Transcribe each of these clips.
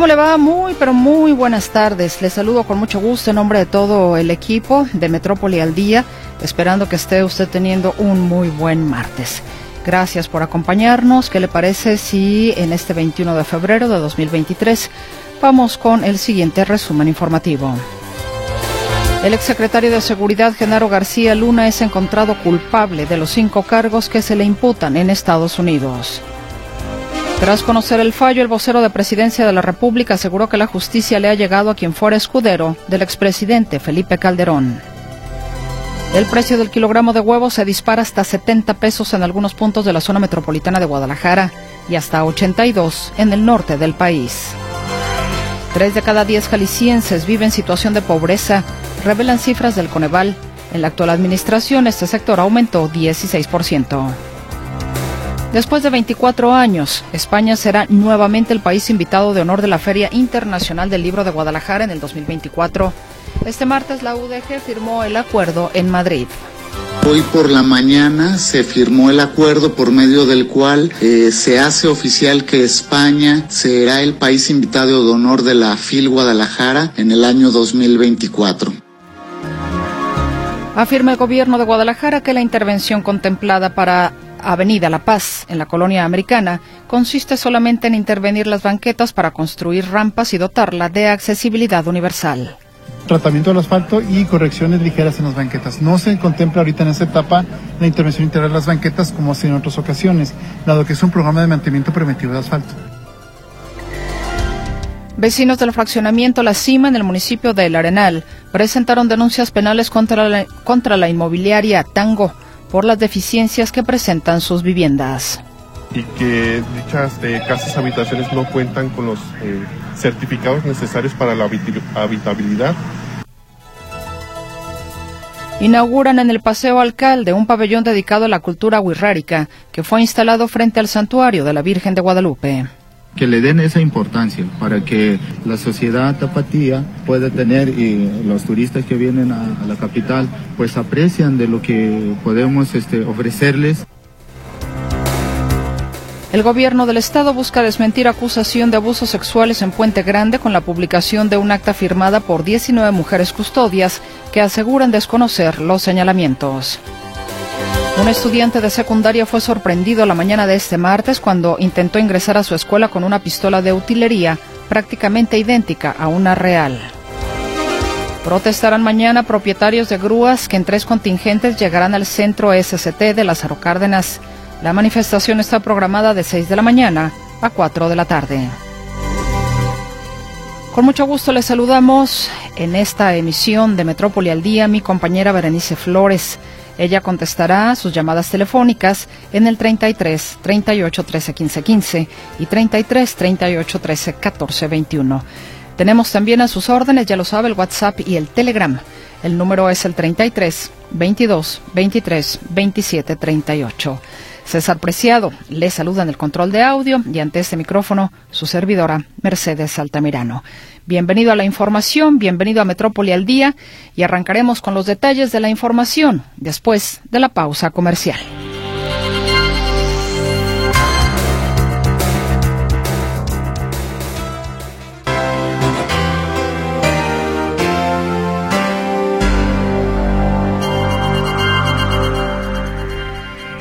¿Cómo le va? Muy, pero muy buenas tardes. Les saludo con mucho gusto en nombre de todo el equipo de Metrópoli al Día, esperando que esté usted teniendo un muy buen martes. Gracias por acompañarnos. ¿Qué le parece si en este 21 de febrero de 2023 vamos con el siguiente resumen informativo? El exsecretario de Seguridad, Genaro García Luna, es encontrado culpable de los cinco cargos que se le imputan en Estados Unidos. Tras conocer el fallo, el vocero de Presidencia de la República aseguró que la justicia le ha llegado a quien fuera escudero del expresidente Felipe Calderón. El precio del kilogramo de huevo se dispara hasta 70 pesos en algunos puntos de la zona metropolitana de Guadalajara y hasta 82 en el norte del país. Tres de cada diez jaliscienses viven en situación de pobreza, revelan cifras del Coneval. En la actual administración, este sector aumentó 16%. Después de 24 años, España será nuevamente el país invitado de honor de la Feria Internacional del Libro de Guadalajara en el 2024. Este martes la UDG firmó el acuerdo en Madrid. Hoy por la mañana se firmó el acuerdo por medio del cual eh, se hace oficial que España será el país invitado de honor de la FIL Guadalajara en el año 2024. Afirma el gobierno de Guadalajara que la intervención contemplada para Avenida La Paz, en la colonia americana, consiste solamente en intervenir las banquetas para construir rampas y dotarla de accesibilidad universal. Tratamiento del asfalto y correcciones ligeras en las banquetas. No se contempla ahorita en esta etapa la intervención integral de las banquetas como en otras ocasiones, dado que es un programa de mantenimiento preventivo de asfalto. Vecinos del fraccionamiento La Cima en el municipio de El Arenal presentaron denuncias penales contra la, contra la inmobiliaria Tango por las deficiencias que presentan sus viviendas. Y que dichas eh, casas habitaciones no cuentan con los eh, certificados necesarios para la habitabilidad. Inauguran en el Paseo Alcalde un pabellón dedicado a la cultura wixárika que fue instalado frente al santuario de la Virgen de Guadalupe que le den esa importancia para que la sociedad tapatía pueda tener y los turistas que vienen a, la capital pues aprecian de lo que podemos este, ofrecerles. El gobierno del estado busca desmentir acusación de abusos sexuales en Puente Grande con la publicación de un acta firmada por 19 mujeres custodias que aseguran desconocer los señalamientos. Un estudiante de secundaria fue sorprendido la mañana de este martes cuando intentó ingresar a su escuela con una pistola de utilería prácticamente idéntica a una real. Protestarán mañana propietarios de grúas que en tres contingentes llegarán al centro SCT de Lázaro Cárdenas. La manifestación está programada de 6 de la mañana a 4 de la tarde. Con mucho gusto les saludamos en esta emisión de Metrópoli al Día mi compañera Berenice Flores. Ella contestará sus llamadas telefónicas en el 33 38 13 15 15 y 33 38 13 14 21. Tenemos también a sus órdenes, ya lo sabe, el WhatsApp y el Telegram. El número es el 33 22 23 27 38. César Preciado le saluda en el control de audio y ante este micrófono su servidora Mercedes Altamirano. Bienvenido a la información, bienvenido a Metrópoli al Día y arrancaremos con los detalles de la información después de la pausa comercial.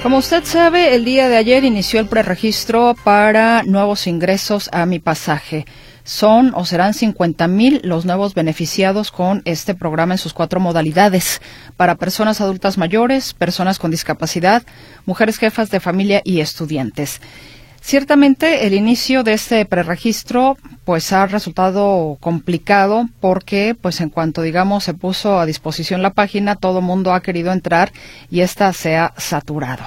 Como usted sabe, el día de ayer inició el preregistro para nuevos ingresos a mi pasaje. Son o serán 50 mil los nuevos beneficiados con este programa en sus cuatro modalidades para personas adultas mayores, personas con discapacidad, mujeres jefas de familia y estudiantes. Ciertamente el inicio de este preregistro pues ha resultado complicado porque pues en cuanto digamos se puso a disposición la página todo mundo ha querido entrar y esta se ha saturado.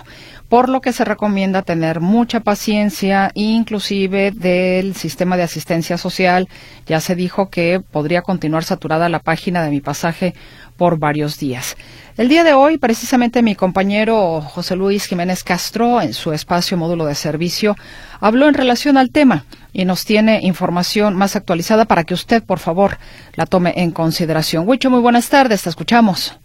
por lo que se recomienda tener mucha paciencia, inclusive del sistema de asistencia social. Ya se dijo que podría continuar saturada la página de mi pasaje por varios días. El día de hoy, precisamente mi compañero José Luis Jiménez Castro, en su espacio módulo de servicio, habló en relación al tema y nos tiene información más actualizada para que usted, por favor, la tome en consideración. Huicho, muy buenas tardes, te escuchamos.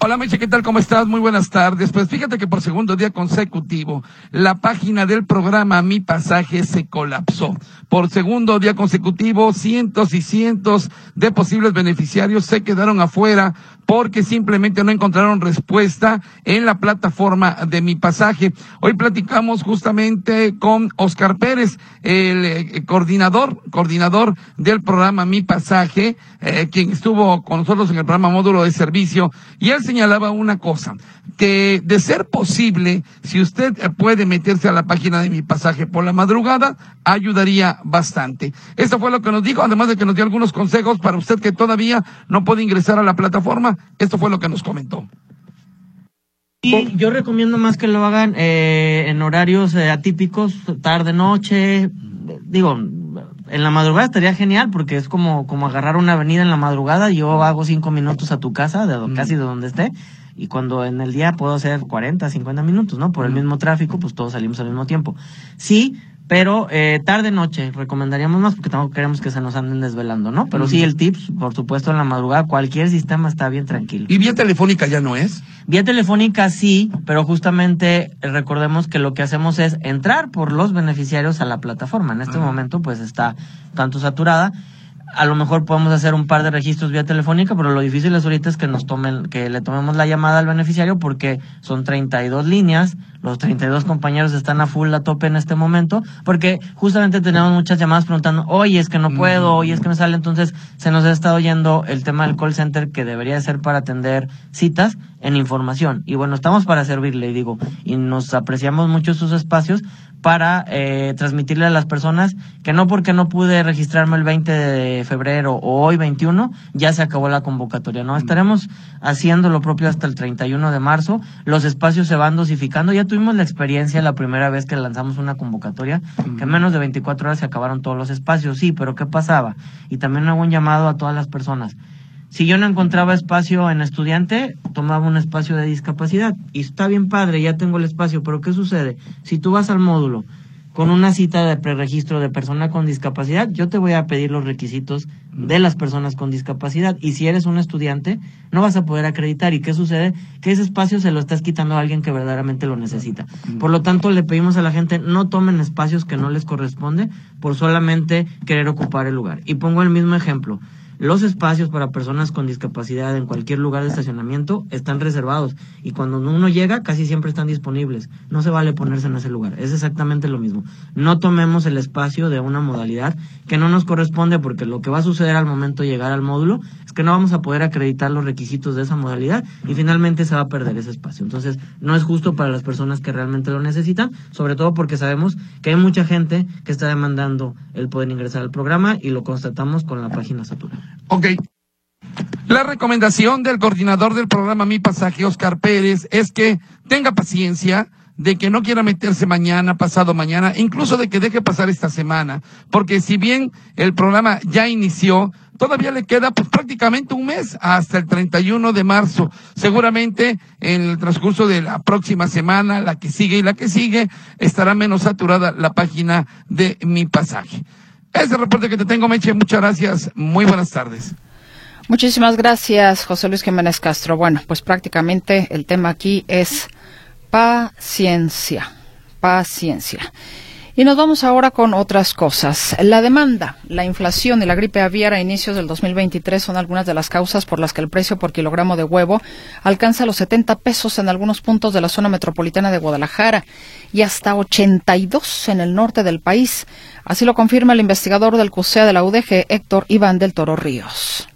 Hola Meche, ¿qué tal? ¿Cómo estás? Muy buenas tardes. Pues fíjate que por segundo día consecutivo, la página del programa Mi Pasaje se colapsó. Por segundo día consecutivo, cientos y cientos de posibles beneficiarios se quedaron afuera porque simplemente no encontraron respuesta en la plataforma de mi pasaje. Hoy platicamos justamente con Oscar Pérez, el eh, coordinador, coordinador del programa Mi Pasaje, eh, quien estuvo con nosotros en el programa Módulo de Servicio, y él señalaba una cosa, que de ser posible, si usted puede meterse a la página de mi pasaje por la madrugada, ayudaría bastante. Esto fue lo que nos dijo, además de que nos dio algunos consejos para usted que todavía no puede ingresar a la plataforma. Esto fue lo que nos comentó. Y yo recomiendo más que lo hagan eh, en horarios eh, atípicos, tarde, noche. Digo, en la madrugada estaría genial porque es como, como agarrar una avenida en la madrugada. Yo hago cinco minutos a tu casa, de, casi de donde esté. Y cuando en el día puedo hacer 40, 50 minutos, ¿no? Por el mismo tráfico, pues todos salimos al mismo tiempo. Sí, pero eh, tarde noche recomendaríamos más porque tampoco queremos que se nos anden desvelando, ¿no? Pero sí el tips, por supuesto, en la madrugada cualquier sistema está bien tranquilo. ¿Y vía telefónica ya no es? Vía telefónica sí, pero justamente eh, recordemos que lo que hacemos es entrar por los beneficiarios a la plataforma. En este momento pues está tanto saturada a lo mejor podemos hacer un par de registros vía telefónica, pero lo difícil es ahorita es que nos tomen, que le tomemos la llamada al beneficiario porque son 32 líneas, los 32 compañeros están a full a tope en este momento, porque justamente tenemos muchas llamadas preguntando, oye, es que no puedo, oye, es que me sale, entonces se nos ha estado yendo el tema del call center que debería ser para atender citas en información. Y bueno, estamos para servirle, digo, y nos apreciamos mucho sus espacios, para eh, transmitirle a las personas que no porque no pude registrarme el 20 de febrero o hoy 21, ya se acabó la convocatoria. No, estaremos haciendo lo propio hasta el 31 de marzo. Los espacios se van dosificando. Ya tuvimos la experiencia la primera vez que lanzamos una convocatoria, que en menos de 24 horas se acabaron todos los espacios. Sí, pero ¿qué pasaba? Y también hago un llamado a todas las personas si yo no encontraba espacio en estudiante, tomaba un espacio de discapacidad. Y está bien padre, ya tengo el espacio, pero ¿qué sucede? Si tú vas al módulo con una cita de preregistro de persona con discapacidad, yo te voy a pedir los requisitos de las personas con discapacidad. Y si eres un estudiante, no vas a poder acreditar. ¿Y qué sucede? Que ese espacio se lo estás quitando a alguien que verdaderamente lo necesita. Por lo tanto, le pedimos a la gente no tomen espacios que no les corresponde por solamente querer ocupar el lugar. Y pongo el mismo ejemplo. Los espacios para personas con discapacidad en cualquier lugar de estacionamiento están reservados y cuando uno llega casi siempre están disponibles. No se vale ponerse en ese lugar. Es exactamente lo mismo. No tomemos el espacio de una modalidad que no nos corresponde porque lo que va a suceder al momento de llegar al módulo es que no vamos a poder acreditar los requisitos de esa modalidad y finalmente se va a perder ese espacio. Entonces, no es justo para las personas que realmente lo necesitan, sobre todo porque sabemos que hay mucha gente que está demandando el poder ingresar al programa y lo constatamos con la página saturada. Ok. La recomendación del coordinador del programa Mi Pasaje, Oscar Pérez, es que tenga paciencia, de que no quiera meterse mañana, pasado mañana, incluso de que deje pasar esta semana, porque si bien el programa ya inició, todavía le queda pues prácticamente un mes hasta el 31 de marzo. Seguramente en el transcurso de la próxima semana, la que sigue y la que sigue, estará menos saturada la página de mi pasaje. Ese reporte que te tengo, Meche, muchas gracias. Muy buenas tardes. Muchísimas gracias, José Luis Jiménez Castro. Bueno, pues prácticamente el tema aquí es paciencia, paciencia. Y nos vamos ahora con otras cosas. La demanda, la inflación y la gripe aviar a inicios del 2023 son algunas de las causas por las que el precio por kilogramo de huevo alcanza los 70 pesos en algunos puntos de la zona metropolitana de Guadalajara y hasta 82 en el norte del país. Así lo confirma el investigador del CUSEA de la UDG, Héctor Iván del Toro Ríos.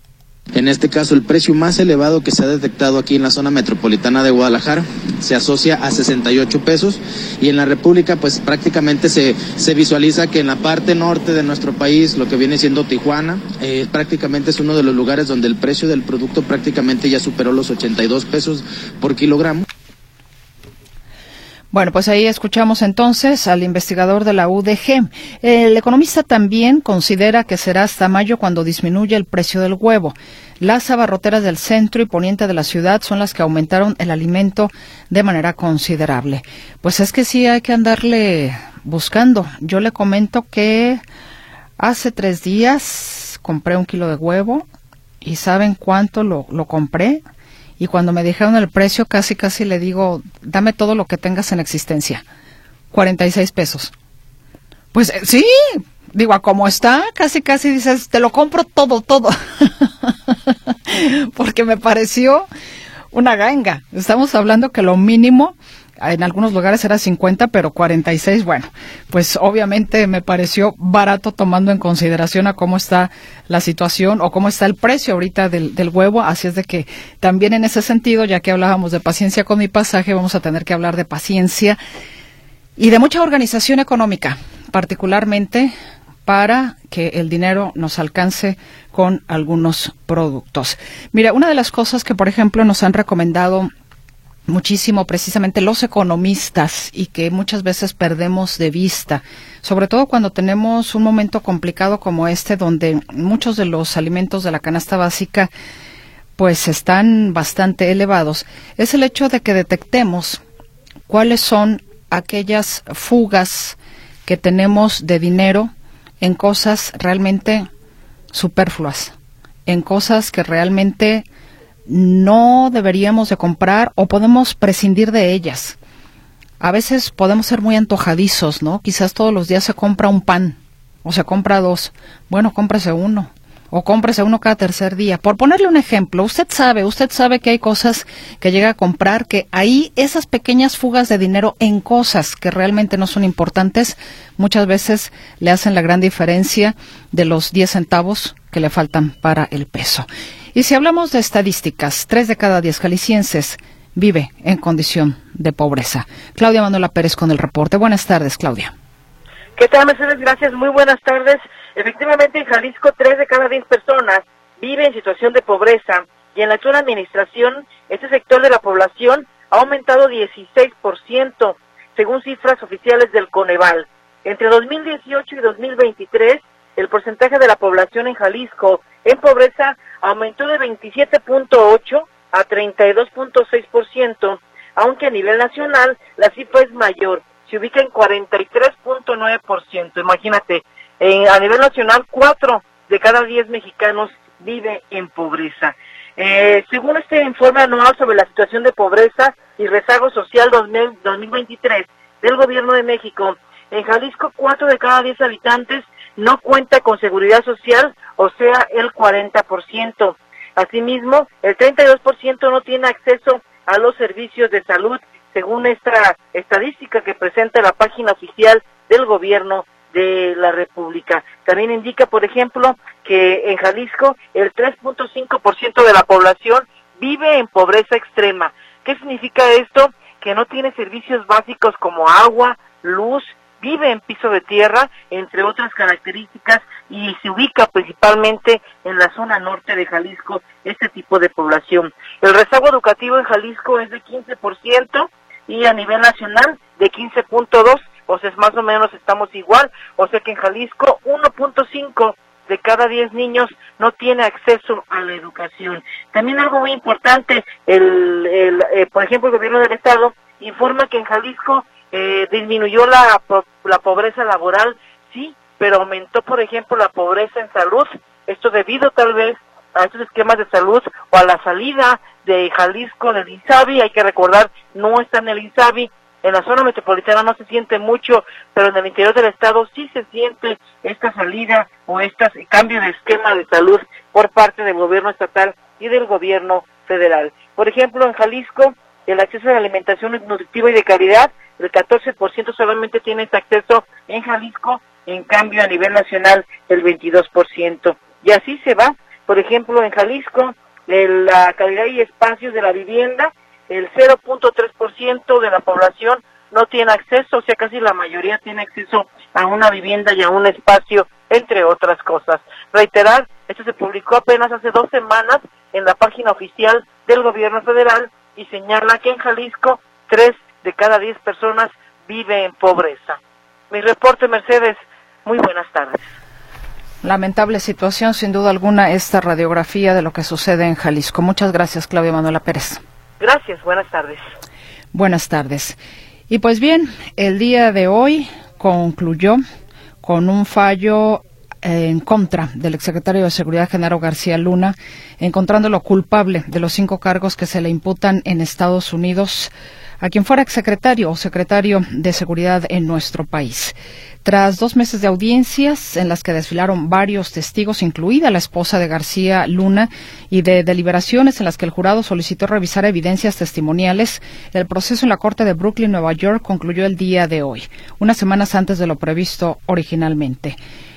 En este caso, el precio más elevado que se ha detectado aquí en la zona metropolitana de Guadalajara se asocia a 68 pesos y en la República pues prácticamente se, se visualiza que en la parte norte de nuestro país, lo que viene siendo Tijuana, eh, prácticamente es uno de los lugares donde el precio del producto prácticamente ya superó los 82 pesos por kilogramo. Bueno, pues ahí escuchamos entonces al investigador de la UDG. El economista también considera que será hasta mayo cuando disminuya el precio del huevo. Las abarroteras del centro y poniente de la ciudad son las que aumentaron el alimento de manera considerable. Pues es que sí hay que andarle buscando. Yo le comento que hace tres días compré un kilo de huevo y ¿saben cuánto lo, lo compré? Y cuando me dijeron el precio casi casi le digo, dame todo lo que tengas en existencia. 46 pesos. Pues eh, sí, digo, a cómo está, casi casi dices, te lo compro todo, todo. Porque me pareció una ganga. Estamos hablando que lo mínimo en algunos lugares era 50, pero 46, bueno, pues obviamente me pareció barato tomando en consideración a cómo está la situación o cómo está el precio ahorita del, del huevo, así es de que también en ese sentido, ya que hablábamos de paciencia con mi pasaje, vamos a tener que hablar de paciencia y de mucha organización económica, particularmente para que el dinero nos alcance con algunos productos. Mira, una de las cosas que, por ejemplo, nos han recomendado muchísimo precisamente los economistas y que muchas veces perdemos de vista, sobre todo cuando tenemos un momento complicado como este donde muchos de los alimentos de la canasta básica pues están bastante elevados, es el hecho de que detectemos cuáles son aquellas fugas que tenemos de dinero en cosas realmente superfluas, en cosas que realmente no deberíamos de comprar o podemos prescindir de ellas. A veces podemos ser muy antojadizos, ¿no? Quizás todos los días se compra un pan o se compra dos. Bueno, cómprese uno o cómprese uno cada tercer día. Por ponerle un ejemplo, usted sabe, usted sabe que hay cosas que llega a comprar que ahí esas pequeñas fugas de dinero en cosas que realmente no son importantes muchas veces le hacen la gran diferencia de los 10 centavos que le faltan para el peso. Y si hablamos de estadísticas, tres de cada diez jaliscienses vive en condición de pobreza. Claudia Manuela Pérez con el reporte. Buenas tardes, Claudia. ¿Qué tal, Mercedes? Gracias. Muy buenas tardes. Efectivamente, en Jalisco, tres de cada diez personas vive en situación de pobreza y en la actual administración, este sector de la población ha aumentado 16%, según cifras oficiales del Coneval. Entre 2018 y 2023, el porcentaje de la población en Jalisco en pobreza aumentó de 27.8 a 32.6%, aunque a nivel nacional la cifra es mayor, se ubica en 43.9%. Imagínate, a nivel nacional, 4 de cada 10 mexicanos vive en pobreza. Eh, según este informe anual sobre la situación de pobreza y rezago social 2023 del Gobierno de México, en Jalisco 4 de cada 10 habitantes no cuenta con seguridad social, o sea, el 40%. Asimismo, el 32% no tiene acceso a los servicios de salud, según esta estadística que presenta la página oficial del gobierno de la República. También indica, por ejemplo, que en Jalisco el 3.5% de la población vive en pobreza extrema. ¿Qué significa esto? Que no tiene servicios básicos como agua, luz, vive en piso de tierra, entre otras características, y se ubica principalmente en la zona norte de Jalisco este tipo de población. El rezago educativo en Jalisco es de 15% y a nivel nacional de 15.2, o sea, más o menos estamos igual, o sea que en Jalisco 1.5 de cada 10 niños no tiene acceso a la educación. También algo muy importante, el, el eh, por ejemplo, el gobierno del estado informa que en Jalisco eh, disminuyó la, la pobreza laboral, sí, pero aumentó, por ejemplo, la pobreza en salud. Esto debido tal vez a estos esquemas de salud o a la salida de Jalisco del INSABI. Hay que recordar, no está en el INSABI. En la zona metropolitana no se siente mucho, pero en el interior del estado sí se siente esta salida o este cambio de esquema de salud por parte del gobierno estatal y del gobierno federal. Por ejemplo, en Jalisco, el acceso a la alimentación nutritiva y de calidad el 14% solamente tiene este acceso en Jalisco, en cambio a nivel nacional el 22%. Y así se va, por ejemplo, en Jalisco, la calidad y espacios de la vivienda, el 0.3% de la población no tiene acceso, o sea, casi la mayoría tiene acceso a una vivienda y a un espacio, entre otras cosas. Reiterar, esto se publicó apenas hace dos semanas en la página oficial del gobierno federal y señala que en Jalisco tres de cada 10 personas vive en pobreza. Mi reporte, Mercedes. Muy buenas tardes. Lamentable situación, sin duda alguna, esta radiografía de lo que sucede en Jalisco. Muchas gracias, Claudia Manuela Pérez. Gracias, buenas tardes. Buenas tardes. Y pues bien, el día de hoy concluyó con un fallo en contra del exsecretario de Seguridad Genaro García Luna, encontrándolo culpable de los cinco cargos que se le imputan en Estados Unidos a quien fuera exsecretario o secretario de Seguridad en nuestro país. Tras dos meses de audiencias en las que desfilaron varios testigos, incluida la esposa de García Luna, y de deliberaciones en las que el jurado solicitó revisar evidencias testimoniales, el proceso en la Corte de Brooklyn, Nueva York, concluyó el día de hoy, unas semanas antes de lo previsto originalmente.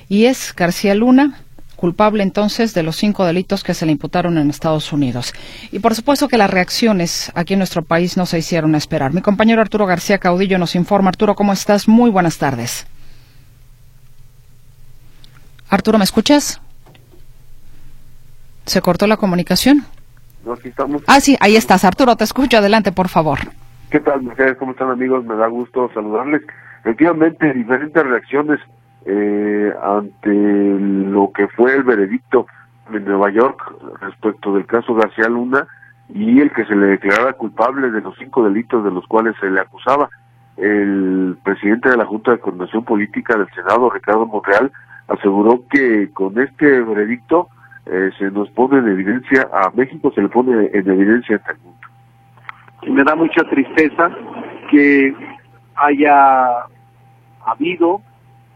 Y es García Luna culpable entonces de los cinco delitos que se le imputaron en Estados Unidos. Y por supuesto que las reacciones aquí en nuestro país no se hicieron esperar. Mi compañero Arturo García Caudillo nos informa. Arturo, ¿cómo estás? Muy buenas tardes. Arturo, ¿me escuchas? ¿Se cortó la comunicación? No, aquí estamos. Ah, sí, ahí estás. Arturo, te escucho. Adelante, por favor. ¿Qué tal, mujeres? ¿Cómo están, amigos? Me da gusto saludarles. Efectivamente, diferentes reacciones eh, ante lo que fue el veredicto en Nueva York respecto del caso García Luna y el que se le declarara culpable de los cinco delitos de los cuales se le acusaba. El presidente de la Junta de Coordinación Política del Senado, Ricardo Monreal, aseguró que con este veredicto eh, se nos pone en evidencia, a México se le pone en evidencia ante el mundo. Y me da mucha tristeza que haya habido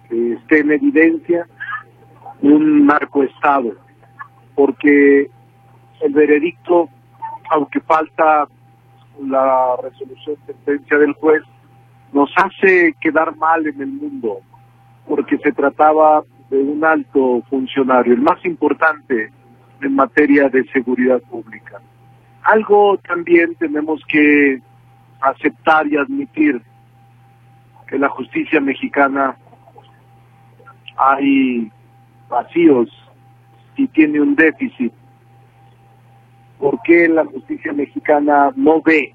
esté en evidencia un narcoestado, porque el veredicto, aunque falta la resolución sentencia del juez, nos hace quedar mal en el mundo, porque se trataba de un alto funcionario, el más importante en materia de seguridad pública. Algo también tenemos que aceptar y admitir que la justicia mexicana hay vacíos y tiene un déficit. ¿Por qué la justicia mexicana no ve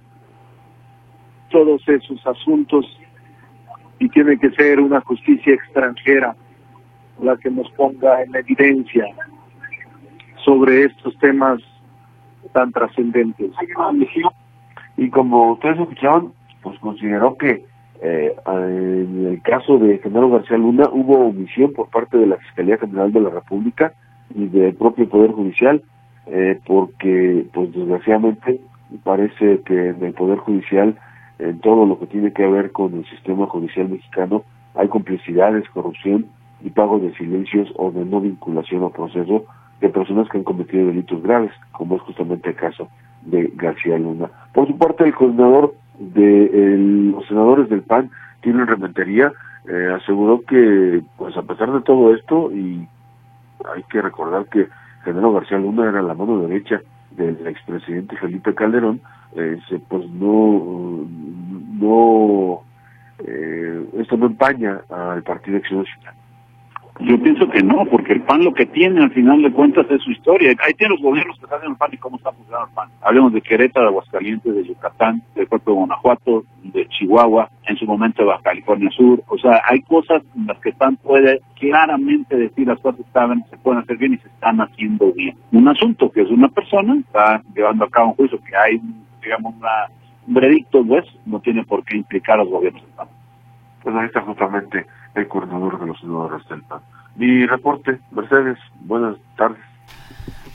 todos esos asuntos y tiene que ser una justicia extranjera la que nos ponga en evidencia sobre estos temas tan trascendentes? Y como ustedes escuchaban, pues consideró que eh, en el caso de Genaro García Luna hubo omisión por parte de la Fiscalía General de la República y del propio Poder Judicial, eh, porque pues desgraciadamente parece que en el Poder Judicial, en todo lo que tiene que ver con el sistema judicial mexicano, hay complicidades, corrupción y pago de silencios o de no vinculación al proceso de personas que han cometido delitos graves, como es justamente el caso de García Luna. Por su parte, el coordinador de los senadores del PAN tienen rementería, eh, aseguró que, pues a pesar de todo esto, y hay que recordar que General García Luna era la mano derecha del expresidente Felipe Calderón, eh, pues no, no, eh, esto no empaña al Partido Acción Nacional. Yo pienso que no, porque el PAN lo que tiene al final de cuentas es su historia. Ahí tienen los gobiernos que están en el PAN y cómo está funcionando el PAN. Hablemos de Querétaro, de Aguascalientes, de Yucatán, del de Guanajuato, de Chihuahua, en su momento de California Sur. O sea, hay cosas en las que el PAN puede claramente decir las cosas que se pueden hacer bien y se están haciendo bien. Un asunto que es una persona, está llevando a cabo un juicio que hay, digamos, una, un veredicto, pues, no tiene por qué implicar a los gobiernos del PAN. Pues ahí está justamente el coordinador de los senadores del PAN. Mi reporte, Mercedes, buenas tardes.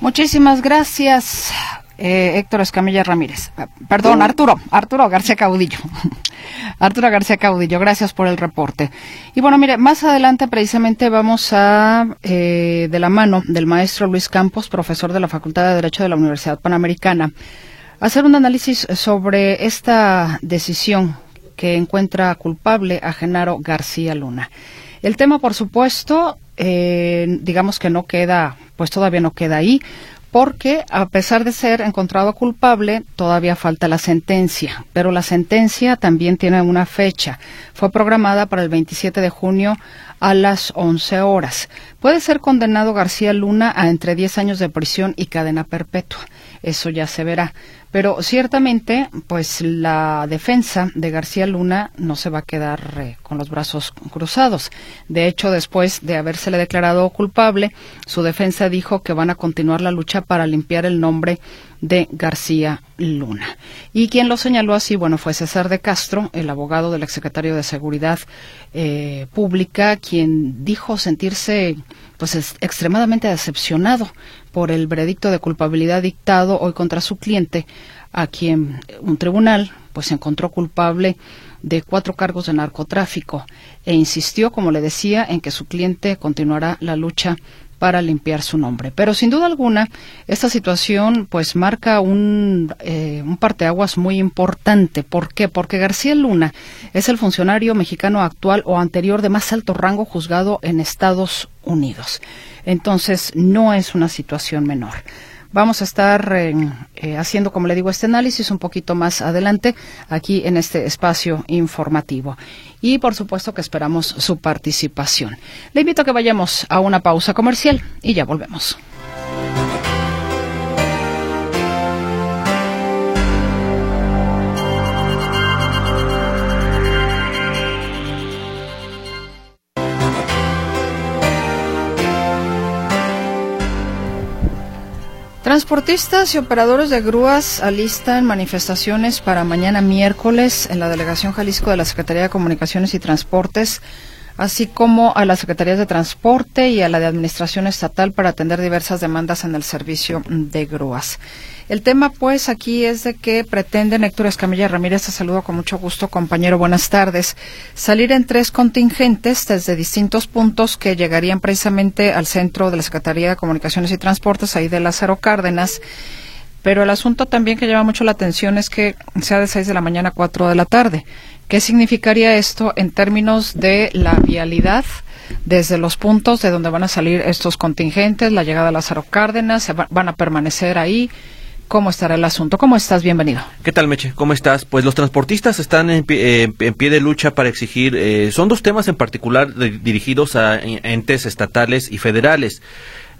Muchísimas gracias, eh, Héctor Escamilla Ramírez. Eh, perdón, Arturo, Arturo García Caudillo. Arturo García Caudillo, gracias por el reporte. Y bueno, mire, más adelante precisamente vamos a, eh, de la mano del maestro Luis Campos, profesor de la Facultad de Derecho de la Universidad Panamericana, hacer un análisis sobre esta decisión que encuentra culpable a Genaro García Luna. El tema, por supuesto, eh, digamos que no queda, pues todavía no queda ahí, porque a pesar de ser encontrado culpable, todavía falta la sentencia, pero la sentencia también tiene una fecha. Fue programada para el 27 de junio a las 11 horas. Puede ser condenado García Luna a entre 10 años de prisión y cadena perpetua. Eso ya se verá. Pero ciertamente, pues la defensa de García Luna no se va a quedar eh, con los brazos cruzados. De hecho, después de habérsele declarado culpable, su defensa dijo que van a continuar la lucha para limpiar el nombre de García Luna. Y quien lo señaló así, bueno, fue César de Castro, el abogado del exsecretario de Seguridad eh, Pública, quien dijo sentirse pues extremadamente decepcionado por el veredicto de culpabilidad dictado hoy contra su cliente, a quien un tribunal pues encontró culpable de cuatro cargos de narcotráfico e insistió, como le decía, en que su cliente continuará la lucha para limpiar su nombre. Pero sin duda alguna, esta situación pues marca un, eh, un parteaguas muy importante. ¿Por qué? Porque García Luna es el funcionario mexicano actual o anterior de más alto rango juzgado en Estados Unidos. Entonces, no es una situación menor. Vamos a estar eh, haciendo, como le digo, este análisis un poquito más adelante aquí en este espacio informativo. Y por supuesto que esperamos su participación. Le invito a que vayamos a una pausa comercial y ya volvemos. Transportistas y operadores de grúas alistan manifestaciones para mañana miércoles en la Delegación Jalisco de la Secretaría de Comunicaciones y Transportes, así como a las Secretarías de Transporte y a la de Administración Estatal para atender diversas demandas en el servicio de grúas. El tema, pues, aquí es de que pretenden Héctor Escamilla Ramírez, te saludo con mucho gusto, compañero, buenas tardes, salir en tres contingentes desde distintos puntos que llegarían precisamente al centro de la Secretaría de Comunicaciones y Transportes, ahí de Lázaro Cárdenas. Pero el asunto también que llama mucho la atención es que sea de 6 de la mañana a 4 de la tarde. ¿Qué significaría esto en términos de la vialidad? desde los puntos de donde van a salir estos contingentes, la llegada a Lázaro Cárdenas, van a permanecer ahí, cómo estará el asunto. ¿Cómo estás? Bienvenido. ¿Qué tal, Meche? ¿Cómo estás? Pues los transportistas están en pie, eh, en pie de lucha para exigir, eh, son dos temas en particular dirigidos a entes estatales y federales.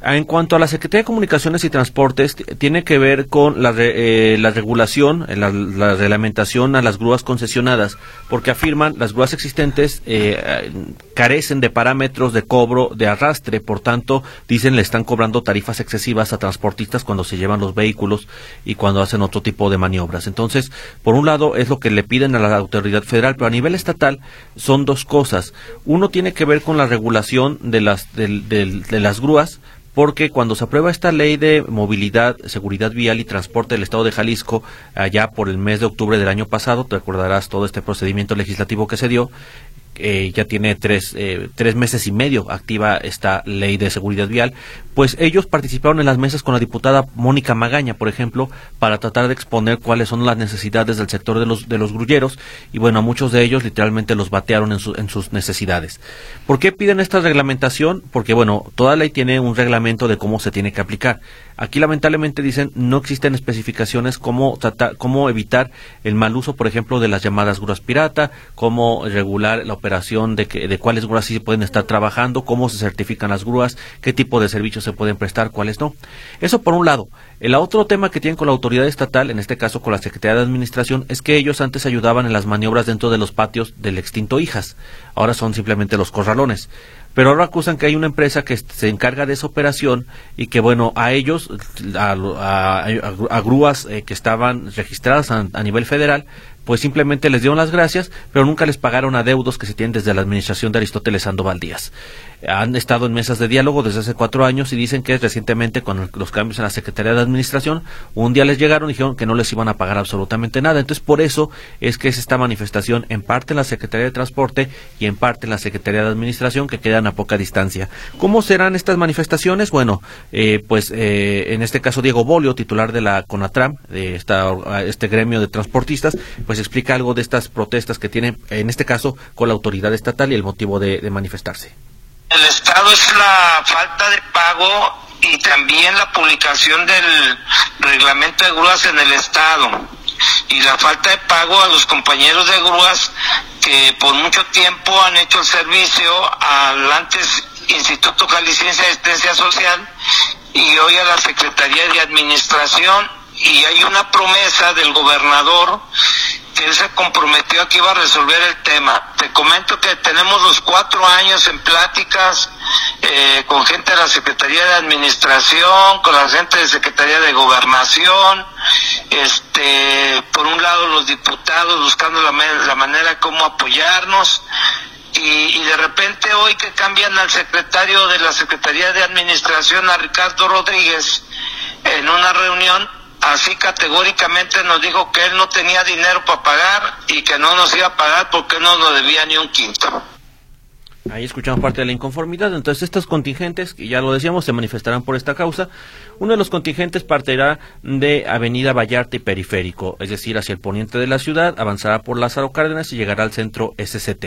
En cuanto a la Secretaría de Comunicaciones y Transportes, tiene que ver con la, eh, la regulación, eh, la, la, reglamentación a las grúas concesionadas, porque afirman las grúas existentes eh, carecen de parámetros de cobro de arrastre, por tanto, dicen le están cobrando tarifas excesivas a transportistas cuando se llevan los vehículos y cuando hacen otro tipo de maniobras. Entonces, por un lado es lo que le piden a la autoridad federal, pero a nivel estatal son dos cosas. Uno tiene que ver con la regulación de las, de, las grúas, porque cuando se aprueba esta ley de movilidad, seguridad vial y transporte del Estado de Jalisco, allá por el mes de octubre del año pasado, te recordarás todo este procedimiento legislativo que se dio, eh, ya tiene tres, eh, tres meses y medio activa esta ley de seguridad vial, pues ellos participaron en las mesas con la diputada Mónica Magaña, por ejemplo, para tratar de exponer cuáles son las necesidades del sector de los, de los grulleros y bueno, a muchos de ellos literalmente los batearon en, en sus necesidades. ¿Por qué piden esta reglamentación? Porque bueno, toda ley tiene un reglamento de cómo se tiene que aplicar. Aquí lamentablemente dicen no existen especificaciones cómo tratar, cómo evitar el mal uso, por ejemplo, de las llamadas grúas pirata, cómo regular la de, que, de cuáles grúas sí pueden estar trabajando, cómo se certifican las grúas, qué tipo de servicios se pueden prestar, cuáles no. Eso por un lado. El otro tema que tienen con la autoridad estatal, en este caso con la Secretaría de Administración, es que ellos antes ayudaban en las maniobras dentro de los patios del extinto Hijas. Ahora son simplemente los corralones pero ahora acusan que hay una empresa que se encarga de esa operación y que bueno a ellos a, grúas eh, que estaban registradas a, nivel federal pues simplemente les dieron las gracias, pero nunca les pagaron adeudos que se tienen desde la administración de Aristóteles Sandoval Díaz. Han estado en mesas de diálogo desde hace cuatro años y dicen que recientemente con los cambios en la Secretaría de Administración, un día les llegaron y dijeron que no les iban a pagar absolutamente nada. Entonces, por eso es que es esta manifestación en parte en la Secretaría de Transporte y en parte la Secretaría de Administración que quedan a poca distancia. ¿Cómo serán estas manifestaciones? Bueno, eh, pues eh, en este caso Diego Bolio, titular de la CONATRAM, de esta, este gremio de transportistas, pues explica algo de estas protestas que tienen, en este caso, con la autoridad estatal y el motivo de, manifestarse. El Estado es la falta de pago y también la publicación del reglamento de grúas en el Estado y la falta de pago a los compañeros de grúas que por mucho tiempo han hecho el servicio al antes Instituto Jalisciense de Asistencia Social y hoy a la Secretaría de Administración y hay una promesa del gobernador que él se comprometió a que iba a resolver el tema. Te comento que tenemos los cuatro años en pláticas eh, con gente de la Secretaría de Administración, con la gente de Secretaría de Gobernación, este, por un lado los diputados buscando la, la manera cómo apoyarnos. Y, de repente hoy que cambian al secretario de la Secretaría de Administración, a Ricardo Rodríguez, en una reunión, así categóricamente nos dijo que él no tenía dinero para pagar y que no nos iba a pagar porque no nos debía ni un quinto. Ahí escuchamos parte de la inconformidad. Entonces, estos contingentes, que ya lo decíamos, se manifestarán por esta causa. Uno de los contingentes partirá de Avenida Vallarta y Periférico, es decir, hacia el poniente de la ciudad, avanzará por Lázaro Cárdenas y llegará al centro SCT.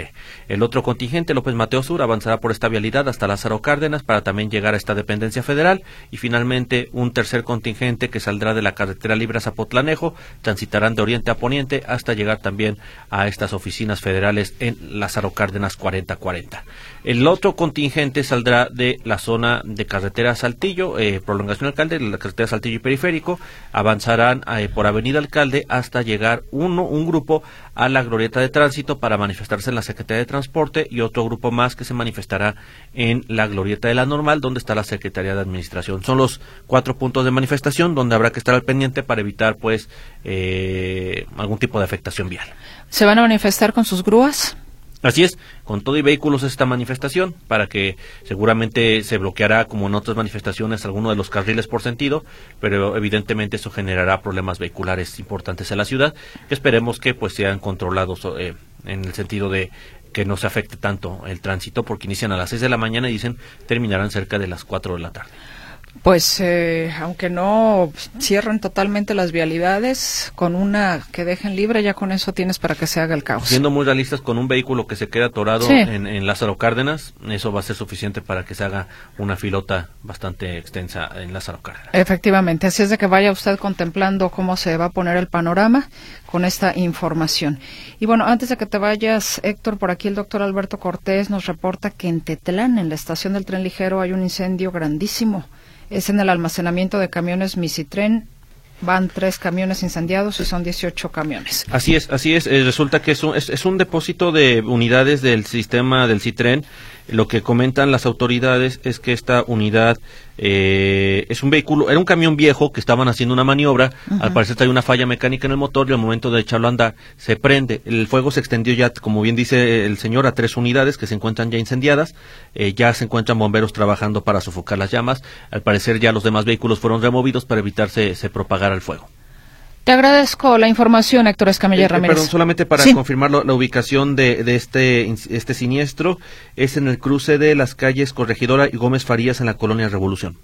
El otro contingente, López Mateo Sur, avanzará por esta vialidad hasta Lázaro Cárdenas para también llegar a esta dependencia federal. Y finalmente, un tercer contingente que saldrá de la carretera libre a Zapotlanejo, transitarán de oriente a poniente hasta llegar también a estas oficinas federales en Lázaro Cárdenas 4040. El otro contingente saldrá de la zona de carretera Saltillo, eh, prolongación alcalde, la carretera Saltillo y periférico, avanzarán eh, por avenida alcalde hasta llegar uno, un grupo a la glorieta de tránsito para manifestarse en la Secretaría de Transporte y otro grupo más que se manifestará en la glorieta de la normal, donde está la Secretaría de Administración. Son los cuatro puntos de manifestación donde habrá que estar al pendiente para evitar, pues, eh, algún tipo de afectación vial. ¿Se van a manifestar con sus grúas? Así es, con todo y vehículos esta manifestación, para que seguramente se bloqueará, como en otras manifestaciones, alguno de los carriles por sentido, pero evidentemente eso generará problemas vehiculares importantes en la ciudad, que esperemos que pues sean controlados eh, en el sentido de que no se afecte tanto el tránsito, porque inician a las 6 de la mañana y dicen terminarán cerca de las 4 de la tarde. Pues eh, aunque no cierren totalmente las vialidades, con una que dejen libre, ya con eso tienes para que se haga el caos. Siendo muy realistas, con un vehículo que se queda atorado Sí. en, en Lázaro Cárdenas, eso va a ser suficiente para que se haga una filota bastante extensa en Lázaro Cárdenas. Efectivamente, así es de que vaya usted contemplando cómo se va a poner el panorama con esta información. Y bueno, antes de que te vayas, Héctor, por aquí el doctor Alberto Cortés nos reporta que en Tetlán, en la estación del tren ligero, hay un incendio grandísimo. Es en el almacenamiento de camiones Misitren. Van tres camiones incendiados y son 18 camiones. Así es, así es. Eh, resulta que es un, es, es un depósito de unidades del sistema del Citren. Lo que comentan las autoridades es que esta unidad eh, es un vehículo, era un camión viejo que estaban haciendo una maniobra. Al parecer hay una falla mecánica en el motor y al momento de echarlo a andar se prende. El fuego se extendió ya, como bien dice el señor, a tres unidades que se encuentran ya incendiadas. Eh, ya se encuentran bomberos trabajando para sofocar las llamas. Al parecer ya los demás vehículos fueron removidos para evitar se, se propagara el fuego. Te agradezco la información, Héctor Escamilla Eh, eh, Ramírez. Perdón, solamente para Sí. confirmar lo- la ubicación de, de este, este siniestro, es en el cruce de las calles Corregidora y Gómez Farías en la colonia Revolución.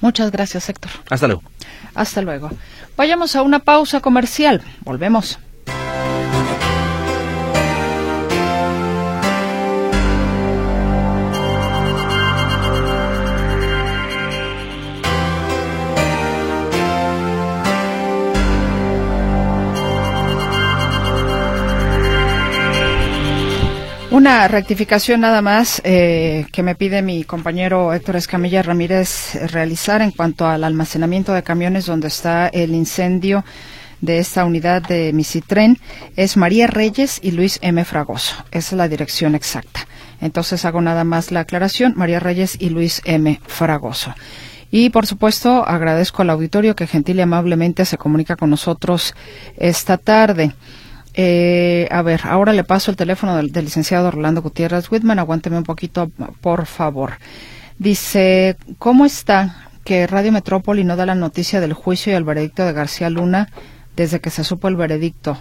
Muchas gracias, Héctor. Hasta luego. Hasta luego. Vayamos a una pausa comercial. Volvemos. Una rectificación nada más eh, que me pide mi compañero Héctor Escamilla Ramírez realizar en cuanto al almacenamiento de camiones donde está el incendio de esta unidad de Misitren es María Reyes y Luis M. Fragoso. Esa es la dirección exacta. Entonces hago nada más la aclaración, María Reyes y Luis M. Fragoso. Y por supuesto agradezco al auditorio que gentil y amablemente se comunica con nosotros esta tarde. Eh, a ver, ahora le paso el teléfono del, del licenciado Orlando Gutiérrez Whitman. Aguánteme un poquito, por favor. Dice, ¿cómo está que Radio Metrópoli no da la noticia del juicio y el veredicto de García Luna desde que se supo el veredicto?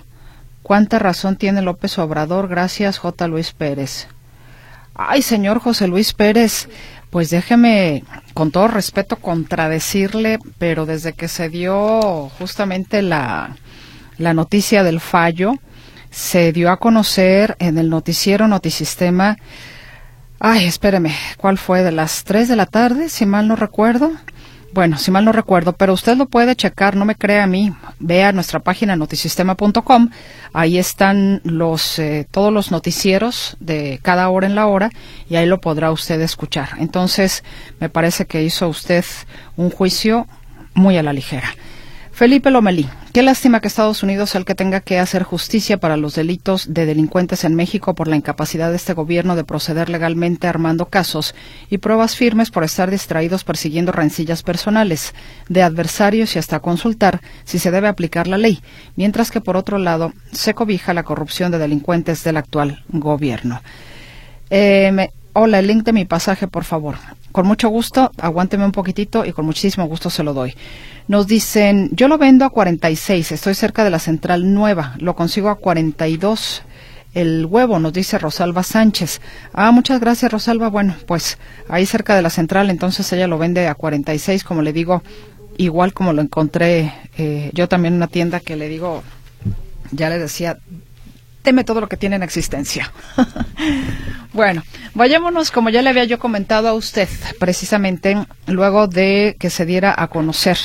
¿Cuánta razón tiene López Obrador? Gracias, J. Luis Pérez. Ay, señor José Luis Pérez, pues déjeme, con todo respeto, contradecirle, pero desde que se dio justamente la, la noticia del fallo, se dio a conocer en el noticiero Notisistema. Ay, espéreme, ¿cuál fue? De las 3 de la tarde, si mal no recuerdo. Bueno, si mal no recuerdo, pero usted lo puede checar, no me crea a mí. Vea nuestra página notisistema.com. Ahí están los eh, todos los noticieros de cada hora en la hora y ahí lo podrá usted escuchar. Entonces, me parece que hizo usted un juicio muy a la ligera. Felipe Lomelí, qué lástima que Estados Unidos sea el que tenga que hacer justicia para los delitos de delincuentes en México por la incapacidad de este gobierno de proceder legalmente armando casos y pruebas firmes por estar distraídos persiguiendo rencillas personales de adversarios y hasta consultar si se debe aplicar la ley, mientras que por otro lado se cobija la corrupción de delincuentes del actual gobierno. Eh, hola, el link de mi pasaje, por favor. Con mucho gusto, aguánteme un poquitito y con muchísimo gusto se lo doy. Nos dicen, yo lo vendo a 46, estoy cerca de la central nueva, lo consigo a 42 el huevo, nos dice Rosalba Sánchez. Ah, muchas gracias Rosalba. Bueno, pues ahí cerca de la central, entonces ella lo vende a 46, como le digo, igual como lo encontré eh, yo también en una tienda que le digo, ya le decía, teme todo lo que tiene en existencia. bueno, vayámonos, como ya le había yo comentado a usted, precisamente luego de que se diera a conocer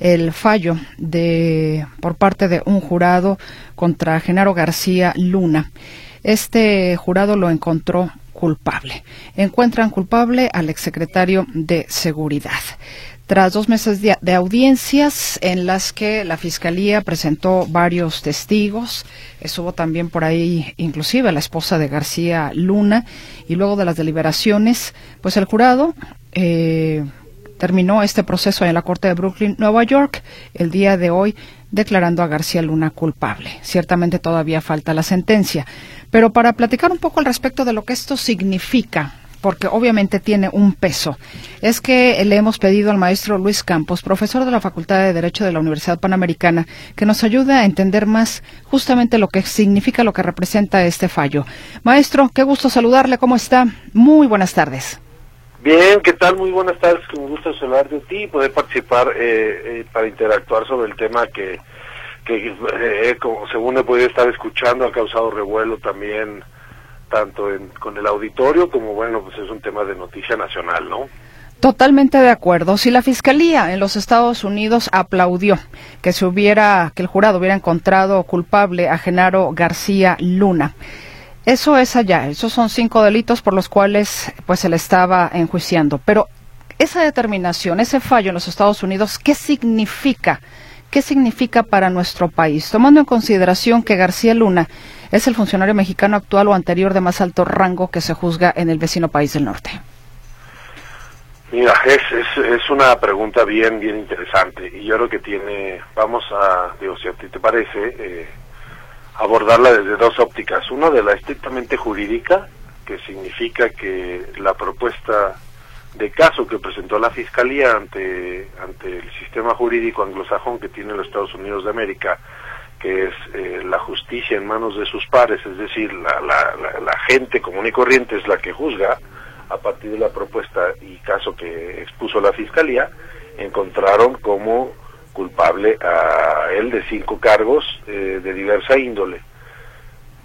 el fallo de por parte de un jurado contra Genaro García Luna. Este jurado lo encontró culpable. Encuentran culpable al exsecretario de Seguridad tras dos meses de, audiencias en las que la Fiscalía presentó varios testigos, estuvo también por ahí inclusive la esposa de García Luna, y luego de las deliberaciones, pues el jurado eh, terminó este proceso en la Corte de Brooklyn, Nueva York, el día de hoy, declarando a García Luna culpable. Ciertamente todavía falta la sentencia. Pero para platicar un poco al respecto de lo que esto significa porque obviamente tiene un peso. Es que le hemos pedido al maestro Luis Campos, profesor de la Facultad de Derecho de la Universidad Panamericana, que nos ayude a entender más justamente lo que significa, lo que representa este fallo. Maestro, qué gusto saludarle, ¿cómo está? Muy buenas tardes. Bien, ¿qué tal? Muy buenas tardes, me gusta saludar de ti y poder participar eh, eh, para interactuar sobre el tema que, que eh, como, según he podido estar escuchando, ha causado revuelo también tanto con el auditorio como, bueno, pues es un tema de noticia nacional, ¿no? Totalmente de acuerdo. Si la fiscalía en los Estados Unidos aplaudió que se hubiera, que el jurado hubiera encontrado culpable a Genaro García Luna, eso es allá. Esos son cinco delitos por los cuales, pues, se le estaba enjuiciando. Pero esa determinación, ese fallo en los Estados Unidos, ¿qué significa? ¿Qué significa para nuestro país? Tomando en consideración que García Luna es el funcionario mexicano actual o anterior de más alto rango que se juzga en el vecino país del norte? Mira, es, es, una pregunta bien, bien interesante y yo creo que tiene, vamos a, digo, si a ti te parece, eh, abordarla desde dos ópticas. Una de la estrictamente jurídica, que significa que la propuesta de caso que presentó la Fiscalía ante, ante el sistema jurídico anglosajón que tiene los Estados Unidos de América que es eh, la justicia en manos de sus pares, es decir, la, la, gente común y corriente es la que juzga, a partir de la propuesta y caso que expuso la Fiscalía, encontraron como culpable a él de cinco cargos eh, de diversa índole.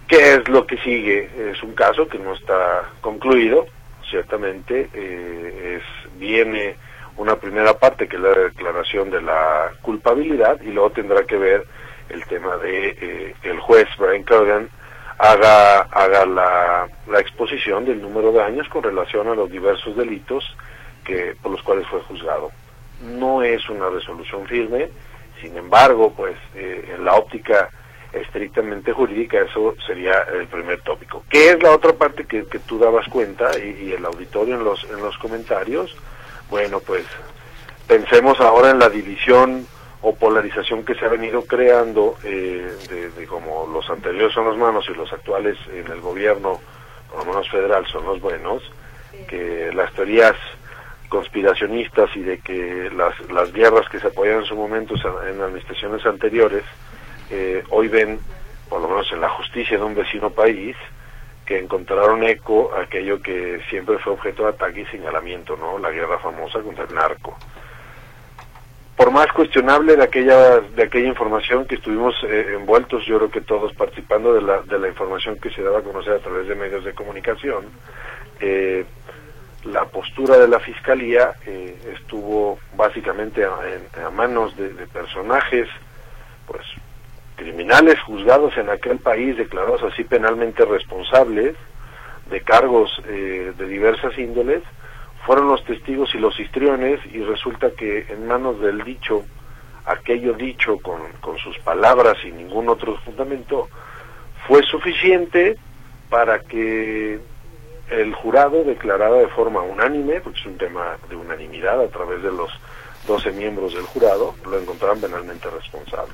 ¿Qué es lo que sigue? Es un caso que no está concluido, ciertamente eh, es viene una primera parte que es la declaración de la culpabilidad y luego tendrá que ver el tema de eh, el juez Brian Corgan haga, haga la, la, exposición del número de años con relación a los diversos delitos que, por los cuales fue juzgado. No es una resolución firme, sin embargo, pues eh, en la óptica estrictamente jurídica eso sería el primer tópico. ¿Qué es la otra parte que, que tú dabas cuenta y, y el auditorio en los, en los comentarios? Bueno, pues pensemos ahora en la división o polarización que se ha venido creando eh, de, como los anteriores son los malos y los actuales en el gobierno, por lo menos federal, son los buenos, que las teorías conspiracionistas y de que las, las guerras que se apoyan en su momento en administraciones anteriores, eh, hoy ven, por lo menos en la justicia de un vecino país, que encontraron eco aquello que siempre fue objeto de ataque y señalamiento, ¿no? La guerra famosa contra el narco por más cuestionable de aquella de aquella información que estuvimos eh, envueltos, yo creo que todos participando de la, de la información que se daba a conocer a través de medios de comunicación, eh, la postura de la fiscalía eh, estuvo básicamente a, manos de, de, personajes, pues criminales juzgados en aquel país, declarados así penalmente responsables de cargos de diversas índoles fueron los testigos y los histriones y resulta que en manos del dicho aquello dicho con, con sus palabras y ningún otro fundamento fue suficiente para que el jurado declarara de forma unánime, porque es un tema de unanimidad a través de los 12 miembros del jurado, lo encontraran penalmente responsable.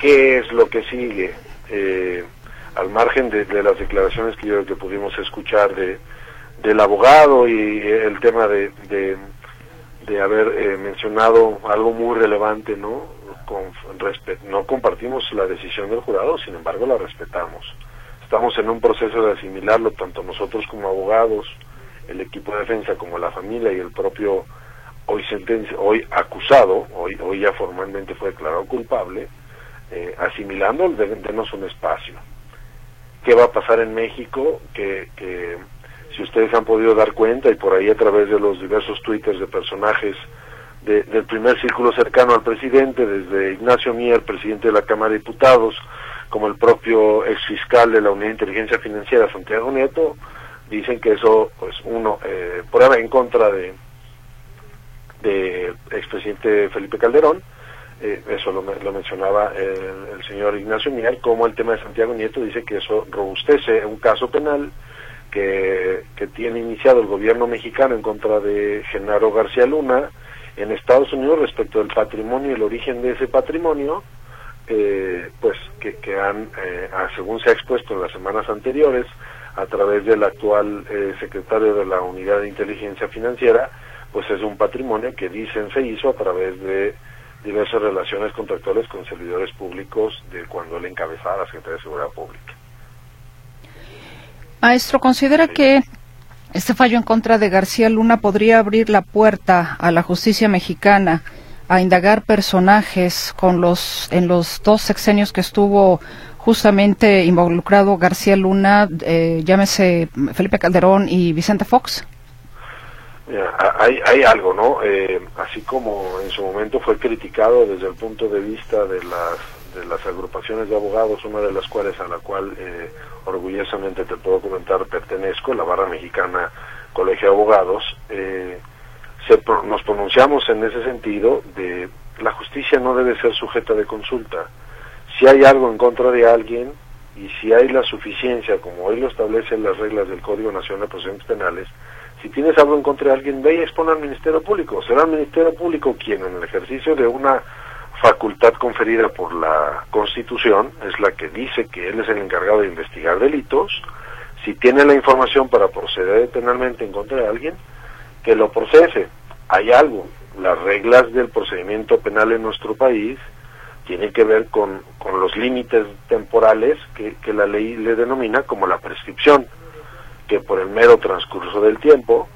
¿Qué es lo que sigue? Eh, al margen de, las declaraciones que yo que pudimos escuchar de del abogado y el tema de, de, haber eh, mencionado algo muy relevante, ¿no? Con, no compartimos la decisión del jurado, sin embargo la respetamos. Estamos en un proceso de asimilarlo, tanto nosotros como abogados, el equipo de defensa como la familia y el propio hoy sentencia, hoy acusado, hoy, hoy ya formalmente fue declarado culpable, eh, asimilando, denos un espacio. ¿Qué va a pasar en México? Que, que si ustedes han podido dar cuenta y por ahí a través de los diversos twitters de personajes del primer círculo cercano al presidente, desde Ignacio Mier, presidente de la Cámara de Diputados, como el propio ex fiscal de la Unidad de Inteligencia Financiera, Santiago Nieto, dicen que eso, pues uno, eh, prueba en contra de, de expresidente Felipe Calderón, eh, eso lo, mencionaba el, el, señor Ignacio Mier, como el tema de Santiago Nieto dice que eso robustece un caso penal que, que tiene iniciado el gobierno mexicano en contra de Genaro García Luna en Estados Unidos respecto del patrimonio y el origen de ese patrimonio, eh, pues que, han, eh, según se ha expuesto en las semanas anteriores, a través del actual eh, secretario de la Unidad de Inteligencia Financiera, pues es un patrimonio que dicen se hizo a través de diversas relaciones contractuales con servidores públicos de cuando él encabezaba la Secretaría de Seguridad Pública. Maestro, ¿considera que este fallo en contra de García Luna podría abrir la puerta a la justicia mexicana a indagar personajes con los en los dos sexenios que estuvo justamente involucrado García Luna, eh, llámese Felipe Calderón y Vicente Fox? hay, algo, ¿no? Eh, así como en su momento fue criticado desde el punto de vista de las de las agrupaciones de abogados, una de las cuales a la cual eh, orgullosamente te puedo comentar pertenezco, la barra mexicana Colegio de Abogados, eh, se, nos pronunciamos en ese sentido de la justicia no debe ser sujeta de consulta. Si hay algo en contra de alguien y si hay la suficiencia, como hoy lo establecen las reglas del Código Nacional de Procedimientos Penales, si tienes algo en contra de alguien, ve y expone al Ministerio Público. Será el Ministerio Público quien en el ejercicio de una facultad conferida por la Constitución, es la que dice que él es el encargado de investigar delitos, si tiene la información para proceder penalmente en contra de alguien, que lo procese. Hay algo, las reglas del procedimiento penal en nuestro país tienen que ver con, con los límites temporales que, que la ley le denomina como la prescripción, que por el mero transcurso del tiempo,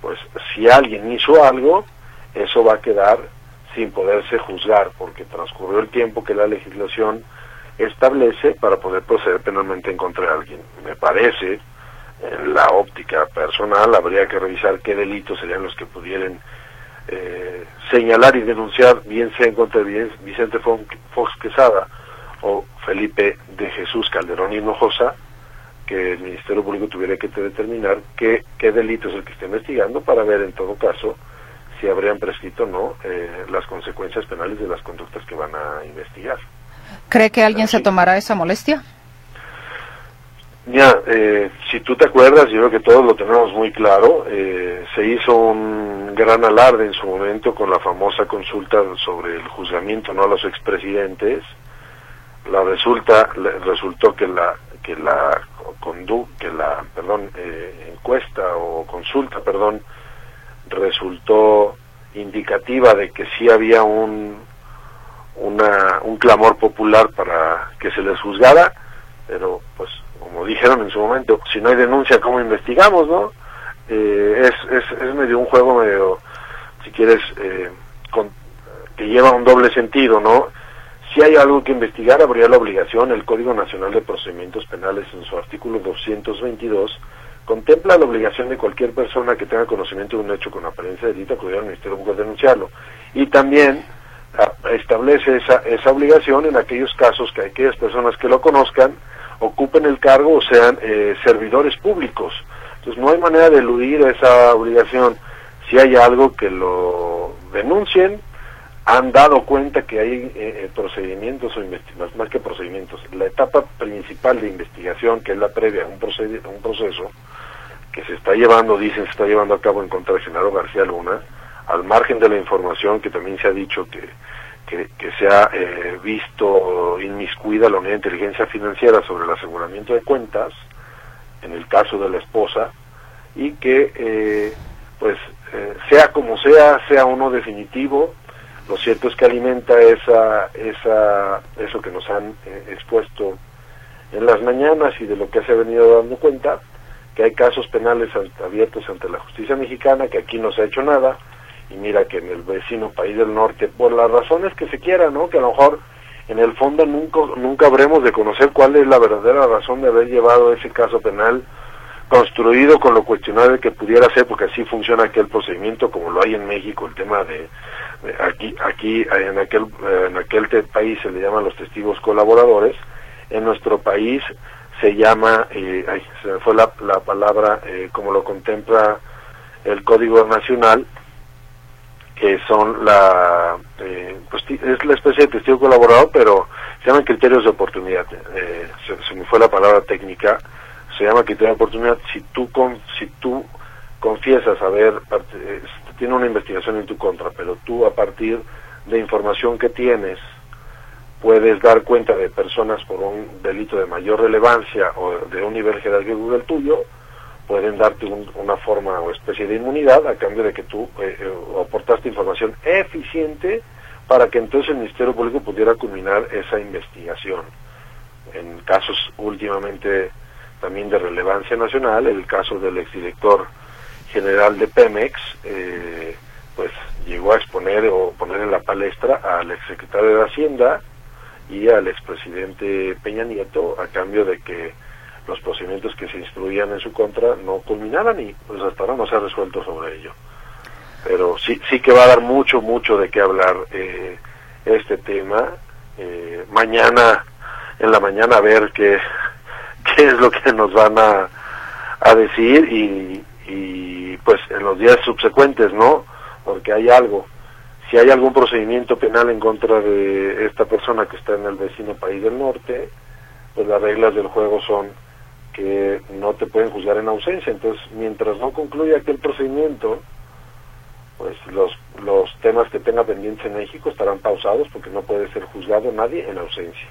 pues si alguien hizo algo, eso va a quedar sin poderse juzgar, porque transcurrió el tiempo que la legislación establece para poder proceder penalmente en contra de alguien. Me parece, en la óptica personal, habría que revisar qué delitos serían los que pudieran eh, señalar y denunciar, bien sea en contra de Vicente Fox Quesada o Felipe de Jesús Calderón Hinojosa, que el Ministerio Público tuviera que determinar qué, qué delito es el que está investigando para ver en todo caso si habrían prescrito no eh, las consecuencias penales de las conductas que van a investigar. ¿Cree que alguien se tomará esa molestia? Ya, eh, si tú te acuerdas, yo creo que todos lo tenemos muy claro, eh, se hizo un gran alarde en su momento con la famosa consulta sobre el juzgamiento no a los expresidentes. La resulta, resultó que la que la condu, que la perdón encuesta o consulta, perdón, resultó indicativa de que sí había un, una, un clamor popular para que se les juzgara, pero pues como dijeron en su momento, si no hay denuncia, ¿cómo investigamos, no? Eh, es, es, es medio un juego medio, si quieres, eh, con, que lleva un doble sentido, ¿no? Si hay algo que investigar, habría la obligación, el Código Nacional de Procedimientos Penales en su artículo 222, contempla la obligación de cualquier persona que tenga conocimiento de un hecho con apariencia de delito acudir al Ministerio Público a denunciarlo. Y también ah, establece esa, esa obligación en aquellos casos que aquellas personas que lo conozcan ocupen el cargo o sean eh, servidores públicos. Entonces no hay manera de eludir esa obligación. Si hay algo que lo denuncien, han dado cuenta que hay eh, eh, procedimientos o investigaciones, más que procedimientos, la etapa principal de investigación, que es la previa a un, un proceso, que se está llevando, dicen, se está llevando a cabo en contra de Genaro García Luna, al margen de la información que también se ha dicho que, que, se ha eh, visto inmiscuida la unidad de inteligencia financiera sobre el aseguramiento de cuentas, en el caso de la esposa, y que, eh, pues, eh, sea como sea, sea uno definitivo, lo cierto es que alimenta esa, esa, eso que nos han expuesto en las mañanas y de lo que se ha venido dando cuenta, que hay casos penales abiertos ante la justicia mexicana, que aquí no se ha hecho nada, y mira que en el vecino país del norte, por las razones que se quieran, ¿no? Que a lo mejor en el fondo nunca, nunca habremos de conocer cuál es la verdadera razón de haber llevado ese caso penal construido con lo cuestionable que pudiera ser, porque así funciona aquel procedimiento como lo hay en México, el tema de, aquí, aquí en aquel, en aquel país se le llaman los testigos colaboradores, en nuestro país se llama, eh, se me fue la, la palabra, eh, como lo contempla el Código Nacional, que son la, eh, pues, es la especie de testigo colaborador, pero se llaman criterios de oportunidad. Eh, se, me fue la palabra técnica. Se llama criterio de oportunidad. Si tú, con, si tú confiesas haber, eh, tiene una investigación en tu contra, pero tú a partir de información que tienes puedes dar cuenta de personas por un delito de mayor relevancia o de un nivel jerárquico del tuyo, pueden darte una forma o especie de inmunidad a cambio de que tú eh, eh, aportaste información eficiente para que entonces el Ministerio Público pudiera culminar esa investigación. En casos últimamente también de relevancia nacional, el caso del exdirector general de Pemex, eh, pues llegó a exponer o poner en la palestra al exsecretario de Hacienda y al expresidente Peña Nieto a cambio de que los procedimientos que se instruían en su contra no culminaran y pues hasta ahora no se ha resuelto sobre ello. Pero sí, sí que va a dar mucho, mucho de qué hablar eh, este tema. Eh, mañana, en la mañana, a ver qué, qué es lo que nos van a, a decir y, y pues en los días subsecuentes, ¿no? Porque hay algo. Si hay algún procedimiento penal en contra de esta persona que está en el vecino país del norte, pues las reglas del juego son que no te pueden juzgar en ausencia. Entonces, mientras no concluya aquel procedimiento, pues los, los temas que tenga pendientes en México estarán pausados porque no puede ser juzgado nadie en ausencia.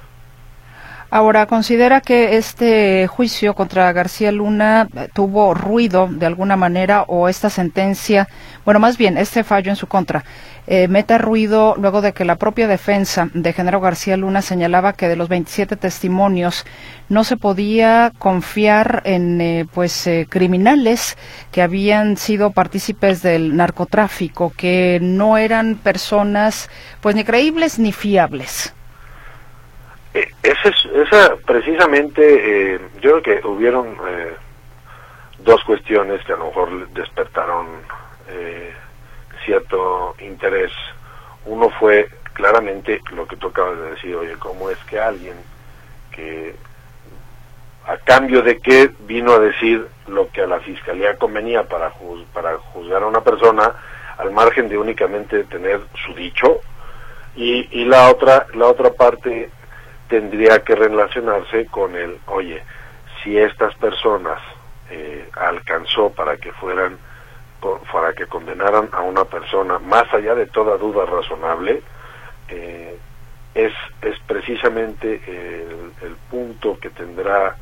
Ahora, ¿considera que este juicio contra García Luna tuvo ruido de alguna manera o esta sentencia, bueno, más bien este fallo en su contra, eh, meta ruido luego de que la propia defensa de Genaro García Luna señalaba que de los 27 testimonios no se podía confiar en eh, pues criminales que habían sido partícipes del narcotráfico, que no eran personas pues ni creíbles ni fiables? Eh, esa, es, esa precisamente, eh, yo creo que hubieron eh, dos cuestiones que a lo mejor despertaron eh, cierto interés. Uno fue claramente lo que tú acabas de decir, oye, ¿cómo es que alguien que a cambio de que vino a decir lo que a la fiscalía convenía para, para juzgar a una persona, al margen de únicamente tener su dicho, y, y la otra la otra parte tendría que relacionarse con el, oye, si estas personas eh, alcanzó para que fueran, para que condenaran a una persona, más allá de toda duda razonable, eh, es, es precisamente el, punto que tendrá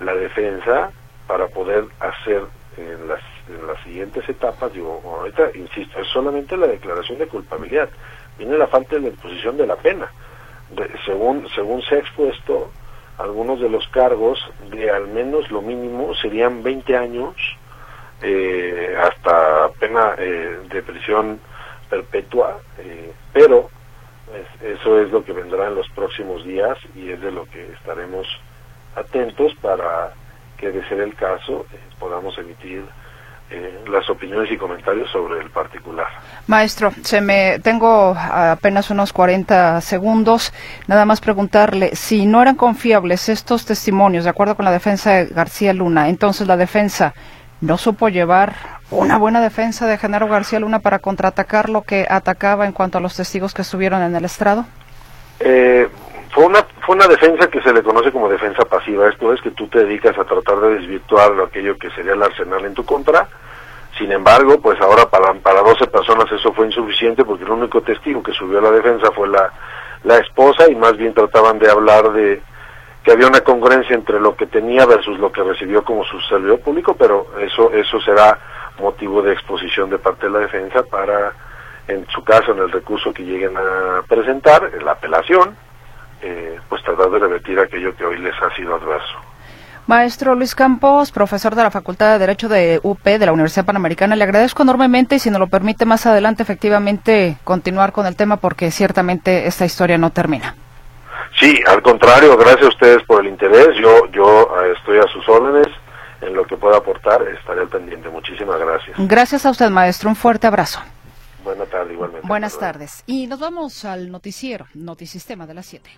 la defensa para poder hacer en las, en las siguientes etapas, digo, ahorita, insisto, es solamente la declaración de culpabilidad, viene la falta de la exposición de la pena. Según, según se ha expuesto, algunos de los cargos de al menos lo mínimo serían 20 años eh, hasta pena eh, de prisión perpetua, eh, pero eso es lo que vendrá en los próximos días y es de lo que estaremos atentos para que de ser el caso podamos emitir eh, las opiniones y comentarios sobre el particular. Maestro, se me tengo apenas unos 40 segundos. Nada más preguntarle si no eran confiables estos testimonios, de acuerdo con la defensa de García Luna. Entonces la defensa no supo llevar una buena defensa de Genaro García Luna para contraatacar lo que atacaba en cuanto a los testigos que estuvieron en el estrado? Eh, fue una fue una defensa que se le conoce como defensa pasiva. Esto es que tú te dedicas a tratar de desvirtuar aquello que sería el arsenal en tu contra. Sin embargo, pues ahora para, para 12 personas eso fue insuficiente porque el único testigo que subió a la defensa fue la, la esposa y más bien trataban de hablar de que había una congruencia entre lo que tenía versus lo que recibió como su servidor público, pero eso eso será motivo de exposición de parte de la defensa para, en su caso, en el recurso que lleguen a presentar, en la apelación, eh, pues tratar de revertir aquello que hoy les ha sido adverso. Maestro Luis Campos, profesor de la Facultad de Derecho de UP de la Universidad Panamericana, le agradezco enormemente y si nos lo permite más adelante efectivamente continuar con el tema porque ciertamente esta historia no termina. Sí, al contrario, gracias a ustedes por el interés. Yo yo eh, estoy a sus órdenes en lo que pueda aportar, estaré al pendiente. Muchísimas gracias. Gracias a usted, maestro. Un fuerte abrazo. Buenas tardes, igualmente. Buenas tardes. Y nos vamos al noticiero, Notisistema de las 7.